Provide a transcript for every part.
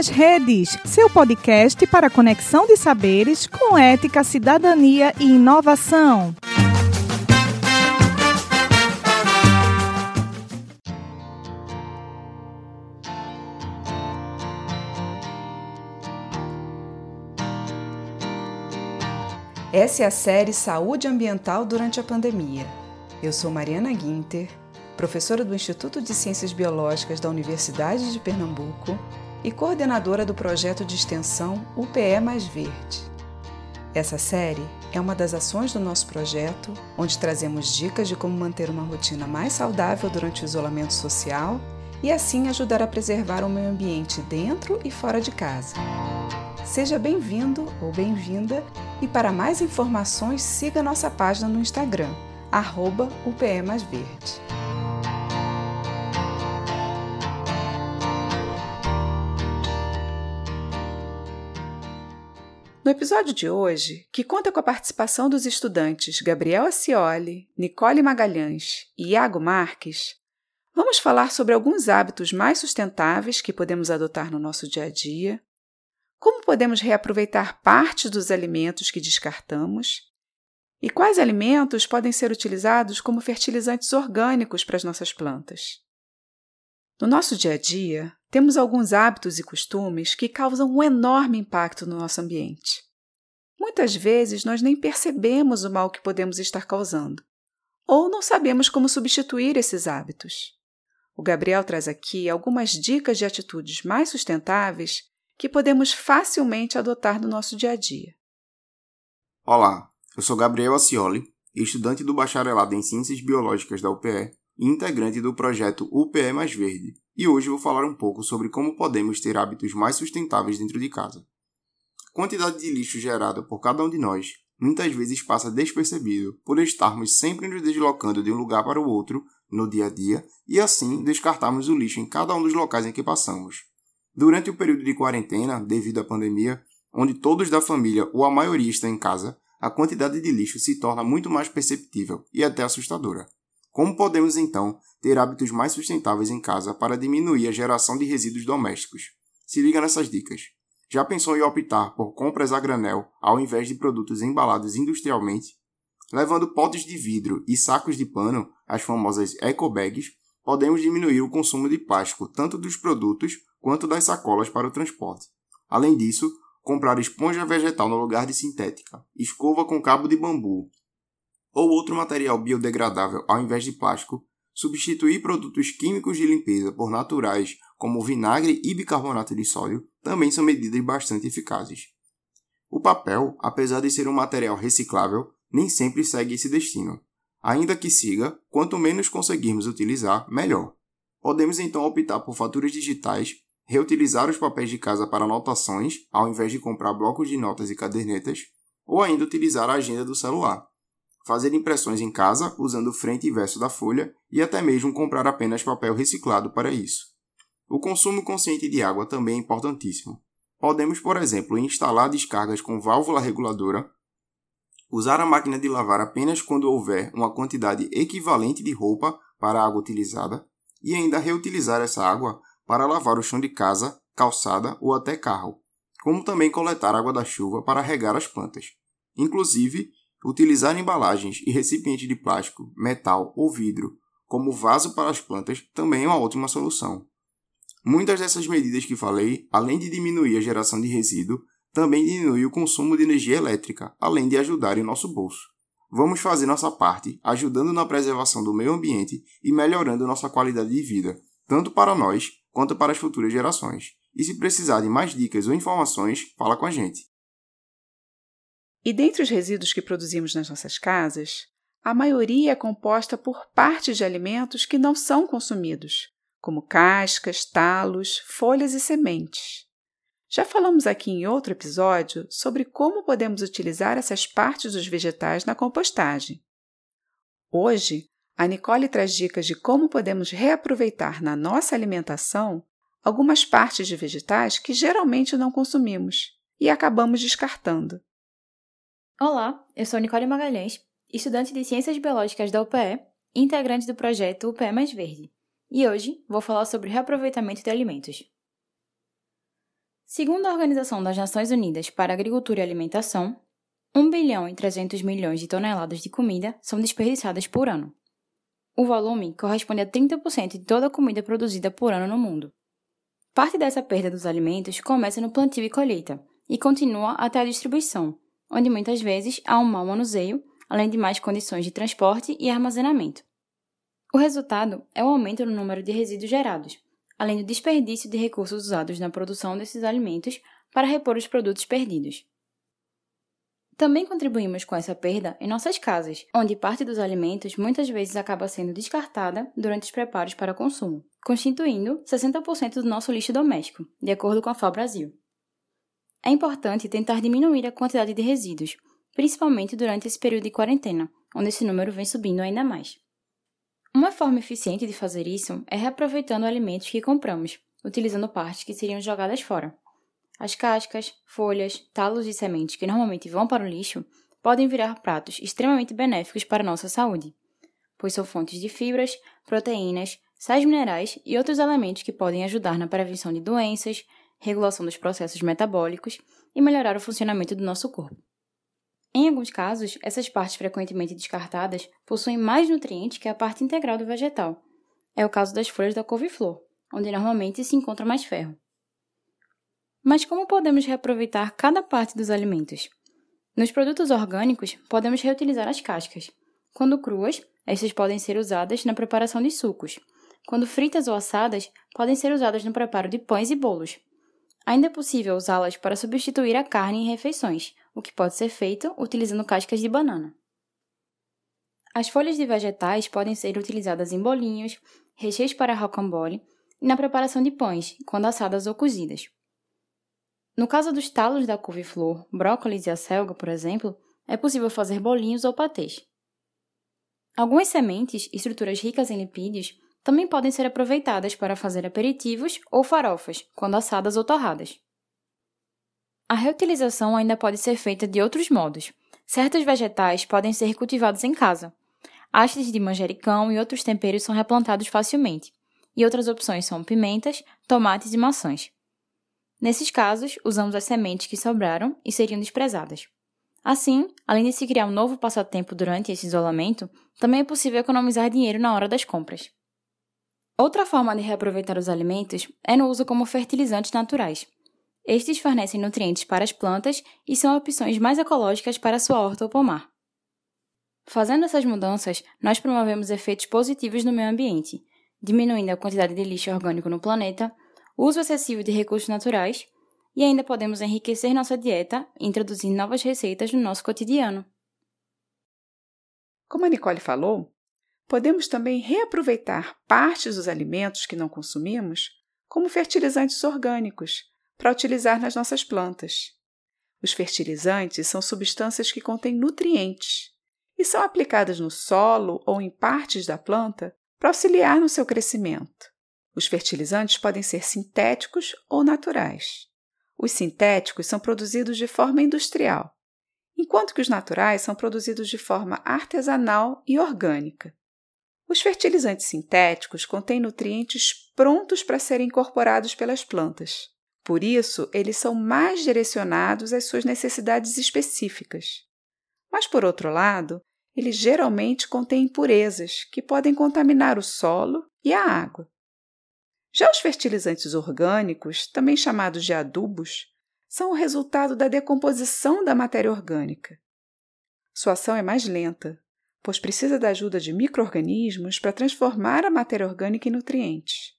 nas Redes, seu podcast para conexão de saberes com ética, cidadania e inovação. Essa é a série Saúde Ambiental durante a Pandemia. Eu sou Mariana Guinter, professora do Instituto de Ciências Biológicas da Universidade de Pernambuco e coordenadora do projeto de extensão UPE Mais Verde. Essa série é uma das ações do nosso projeto, onde trazemos dicas de como manter uma rotina mais saudável durante o isolamento social e assim ajudar a preservar o meio ambiente dentro e fora de casa. Seja bem-vindo ou bem-vinda e para mais informações siga nossa página no Instagram, arroba UPE Mais Verde. Episódio de hoje, que conta com a participação dos estudantes Gabriel Acioli, Nicole Magalhães e Iago Marques, vamos falar sobre alguns hábitos mais sustentáveis que podemos adotar no nosso dia a dia, como podemos reaproveitar parte dos alimentos que descartamos e quais alimentos podem ser utilizados como fertilizantes orgânicos para as nossas plantas. No nosso dia a dia, temos alguns hábitos e costumes que causam um enorme impacto no nosso ambiente. Muitas vezes nós nem percebemos o mal que podemos estar causando, ou não sabemos como substituir esses hábitos. O Gabriel traz aqui algumas dicas de atitudes mais sustentáveis que podemos facilmente adotar no nosso dia a dia. Olá, eu sou Gabriel Acioli, estudante do Bacharelado em Ciências Biológicas da UPE e integrante do projeto UPE Mais Verde, e hoje vou falar um pouco sobre como podemos ter hábitos mais sustentáveis dentro de casa. Quantidade de lixo gerada por cada um de nós muitas vezes passa despercebido por estarmos sempre nos deslocando de um lugar para o outro no dia a dia e assim descartarmos o lixo em cada um dos locais em que passamos. Durante o período de quarentena, devido à pandemia, onde todos da família ou a maioria estão em casa, a quantidade de lixo se torna muito mais perceptível e até assustadora. Como podemos então ter hábitos mais sustentáveis em casa para diminuir a geração de resíduos domésticos? Se liga nessas dicas. Já pensou em optar por compras a granel ao invés de produtos embalados industrialmente? Levando potes de vidro e sacos de pano, as famosas eco bags, podemos diminuir o consumo de plástico tanto dos produtos quanto das sacolas para o transporte. Além disso, comprar esponja vegetal no lugar de sintética, escova com cabo de bambu ou outro material biodegradável ao invés de plástico, substituir produtos químicos de limpeza por naturais como vinagre e bicarbonato de sódio também são medidas bastante eficazes. O papel, apesar de ser um material reciclável, nem sempre segue esse destino. Ainda que siga, quanto menos conseguirmos utilizar, melhor. Podemos então optar por faturas digitais, reutilizar os papéis de casa para anotações, ao invés de comprar blocos de notas e cadernetas, ou ainda utilizar a agenda do celular. Fazer impressões em casa usando frente e verso da folha e até mesmo comprar apenas papel reciclado para isso. O consumo consciente de água também é importantíssimo. Podemos, por exemplo, instalar descargas com válvula reguladora, usar a máquina de lavar apenas quando houver uma quantidade equivalente de roupa para a água utilizada e ainda reutilizar essa água para lavar o chão de casa, calçada ou até carro, como também coletar água da chuva para regar as plantas. Inclusive, utilizar embalagens e recipientes de plástico, metal ou vidro como vaso para as plantas também é uma ótima solução. Muitas dessas medidas que falei, além de diminuir a geração de resíduo, também diminui o consumo de energia elétrica, além de ajudar em nosso bolso. Vamos fazer nossa parte, ajudando na preservação do meio ambiente e melhorando nossa qualidade de vida, tanto para nós quanto para as futuras gerações. E se precisar de mais dicas ou informações, fala com a gente. E dentre os resíduos que produzimos nas nossas casas, a maioria é composta por partes de alimentos que não são consumidos, como cascas, talos, folhas e sementes. Já falamos aqui em outro episódio sobre como podemos utilizar essas partes dos vegetais na compostagem. Hoje, a Nicole traz dicas de como podemos reaproveitar na nossa alimentação algumas partes de vegetais que geralmente não consumimos e acabamos descartando. Olá, eu sou Nicole Magalhães, estudante de Ciências Biológicas da UPE integrante do projeto UPE Mais Verde. E hoje vou falar sobre reaproveitamento de alimentos. Segundo a Organização das Nações Unidas para Agricultura e Alimentação, 1 bilhão e 300 milhões de toneladas de comida são desperdiçadas por ano. O volume corresponde a 30% de toda a comida produzida por ano no mundo. Parte dessa perda dos alimentos começa no plantio e colheita e continua até a distribuição, onde muitas vezes há um mau manuseio, além de mais condições de transporte e armazenamento. O resultado é o aumento no número de resíduos gerados, além do desperdício de recursos usados na produção desses alimentos para repor os produtos perdidos. Também contribuímos com essa perda em nossas casas, onde parte dos alimentos muitas vezes acaba sendo descartada durante os preparos para consumo, constituindo 60% do nosso lixo doméstico, de acordo com a FAO Brasil. É importante tentar diminuir a quantidade de resíduos, principalmente durante esse período de quarentena, onde esse número vem subindo ainda mais. Uma forma eficiente de fazer isso é reaproveitando alimentos que compramos, utilizando partes que seriam jogadas fora. As cascas, folhas, talos e sementes que normalmente vão para o lixo podem virar pratos extremamente benéficos para nossa saúde, pois são fontes de fibras, proteínas, sais minerais e outros elementos que podem ajudar na prevenção de doenças, regulação dos processos metabólicos e melhorar o funcionamento do nosso corpo. Em alguns casos, essas partes frequentemente descartadas possuem mais nutrientes que a parte integral do vegetal. É o caso das folhas da couve-flor, onde normalmente se encontra mais ferro. Mas como podemos reaproveitar cada parte dos alimentos? Nos produtos orgânicos, podemos reutilizar as cascas. Quando cruas, estas podem ser usadas na preparação de sucos. Quando fritas ou assadas, podem ser usadas no preparo de pães e bolos. Ainda é possível usá-las para substituir a carne em refeições, o que pode ser feito utilizando cascas de banana. As folhas de vegetais podem ser utilizadas em bolinhos, recheios para rocambole e na preparação de pães, quando assadas ou cozidas. No caso dos talos da couve-flor, brócolis e acelga, por exemplo, é possível fazer bolinhos ou patês. Algumas sementes, estruturas ricas em lipídios, também podem ser aproveitadas para fazer aperitivos ou farofas, quando assadas ou torradas. A reutilização ainda pode ser feita de outros modos. Certos vegetais podem ser cultivados em casa. Hastes de manjericão e outros temperos são replantados facilmente, e outras opções são pimentas, tomates e maçãs. Nesses casos, usamos as sementes que sobraram e seriam desprezadas. Assim, além de se criar um novo passatempo durante esse isolamento, também é possível economizar dinheiro na hora das compras. Outra forma de reaproveitar os alimentos é no uso como fertilizantes naturais. Estes fornecem nutrientes para as plantas e são opções mais ecológicas para sua horta ou pomar. Fazendo essas mudanças, nós promovemos efeitos positivos no meio ambiente, diminuindo a quantidade de lixo orgânico no planeta, uso excessivo de recursos naturais e ainda podemos enriquecer nossa dieta introduzindo novas receitas no nosso cotidiano. Como a Nicole falou, podemos também reaproveitar partes dos alimentos que não consumimos como fertilizantes orgânicos para utilizar nas nossas plantas. Os fertilizantes são substâncias que contêm nutrientes e são aplicadas no solo ou em partes da planta para auxiliar no seu crescimento. Os fertilizantes podem ser sintéticos ou naturais. Os sintéticos são produzidos de forma industrial, enquanto que os naturais são produzidos de forma artesanal e orgânica. Os fertilizantes sintéticos contêm nutrientes prontos para serem incorporados pelas plantas. Por isso, eles são mais direcionados às suas necessidades específicas. Mas, por outro lado, eles geralmente contêm impurezas que podem contaminar o solo e a água. Já os fertilizantes orgânicos, também chamados de adubos, são o resultado da decomposição da matéria orgânica. Sua ação é mais lenta, pois precisa da ajuda de microorganismos para transformar a matéria orgânica em nutrientes,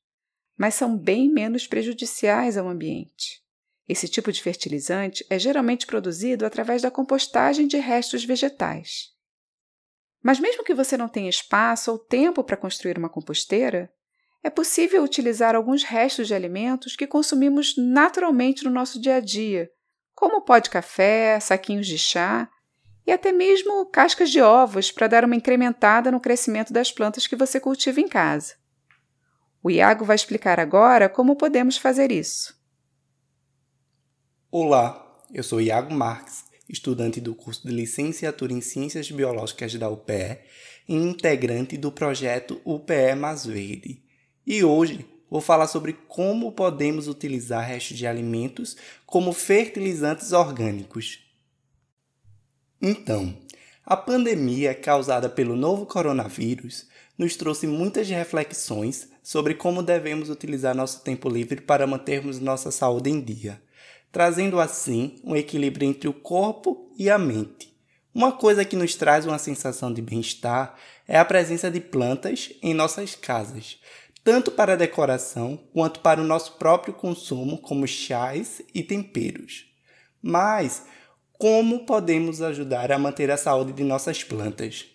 mas são bem menos prejudiciais ao ambiente. Esse tipo de fertilizante é geralmente produzido através da compostagem de restos vegetais. Mas mesmo que você não tenha espaço ou tempo para construir uma composteira, é possível utilizar alguns restos de alimentos que consumimos naturalmente no nosso dia a dia, como pó de café, saquinhos de chá e até mesmo cascas de ovos para dar uma incrementada no crescimento das plantas que você cultiva em casa. O Iago vai explicar agora como podemos fazer isso. Olá, eu sou Iago Marques, estudante do curso de Licenciatura em Ciências Biológicas da UPE e integrante do projeto UPE Mais Verde. E hoje vou falar sobre como podemos utilizar restos de alimentos como fertilizantes orgânicos. Então, a pandemia causada pelo novo coronavírus nos trouxe muitas reflexões sobre como devemos utilizar nosso tempo livre para mantermos nossa saúde em dia, trazendo assim um equilíbrio entre o corpo e a mente. Uma coisa que nos traz uma sensação de bem-estar é a presença de plantas em nossas casas, tanto para decoração quanto para o nosso próprio consumo, como chás e temperos. Mas como podemos ajudar a manter a saúde de nossas plantas?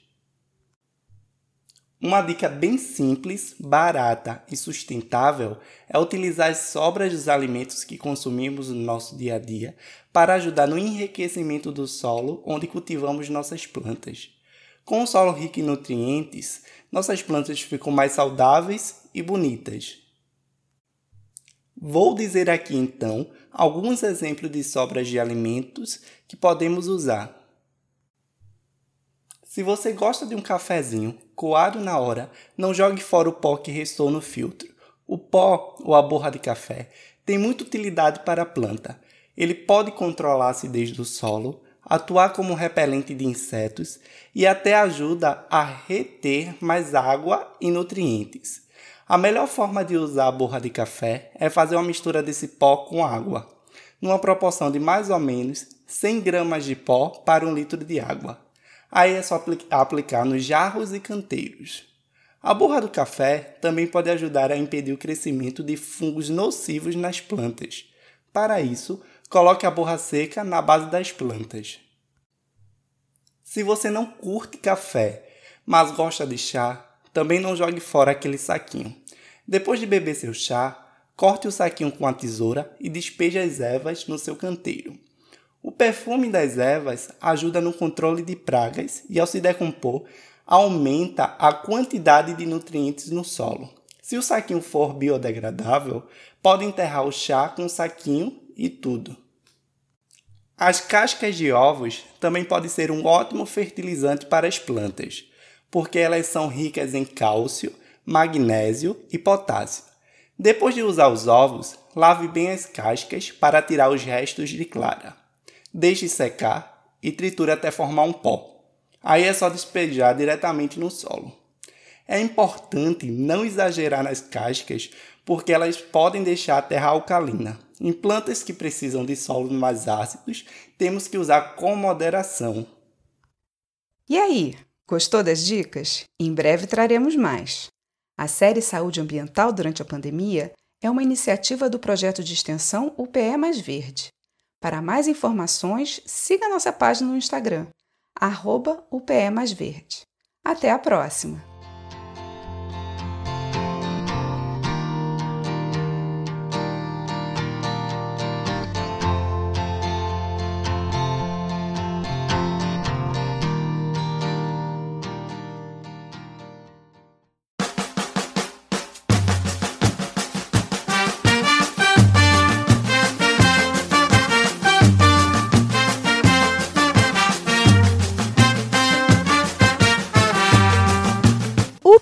Uma dica bem simples, barata e sustentável é utilizar as sobras dos alimentos que consumimos no nosso dia a dia para ajudar no enriquecimento do solo onde cultivamos nossas plantas. Com o solo rico em nutrientes, nossas plantas ficam mais saudáveis e bonitas. Vou dizer aqui então alguns exemplos de sobras de alimentos que podemos usar. Se você gosta de um cafezinho coado na hora, não jogue fora o pó que restou no filtro. O pó ou a borra de café tem muita utilidade para a planta. Ele pode controlar a acidez do solo, atuar como repelente de insetos e até ajuda a reter mais água e nutrientes. A melhor forma de usar a borra de café é fazer uma mistura desse pó com água, numa proporção de mais ou menos 100 gramas de pó para um litro de água. Aí é só aplicar nos jarros e canteiros. A borra do café também pode ajudar a impedir o crescimento de fungos nocivos nas plantas. Para isso, coloque a borra seca na base das plantas. Se você não curte café, mas gosta de chá, também não jogue fora aquele saquinho. Depois de beber seu chá, corte o saquinho com a tesoura e despeje as ervas no seu canteiro. O perfume das ervas ajuda no controle de pragas e, ao se decompor, aumenta a quantidade de nutrientes no solo. Se o saquinho for biodegradável, pode enterrar o chá com o saquinho e tudo. As cascas de ovos também podem ser um ótimo fertilizante para as plantas, porque elas são ricas em cálcio, magnésio e potássio. Depois de usar os ovos, lave bem as cascas para tirar os restos de clara. Deixe secar e triture até formar um pó. Aí é só despejar diretamente no solo. É importante não exagerar nas cascas, porque elas podem deixar a terra alcalina. Em plantas que precisam de solos mais ácidos, temos que usar com moderação. E aí, gostou das dicas? Em breve traremos mais. A série Saúde Ambiental durante a pandemia é uma iniciativa do projeto de extensão UPE Mais Verde. Para mais informações, siga nossa página no Instagram, arroba. Até a próxima!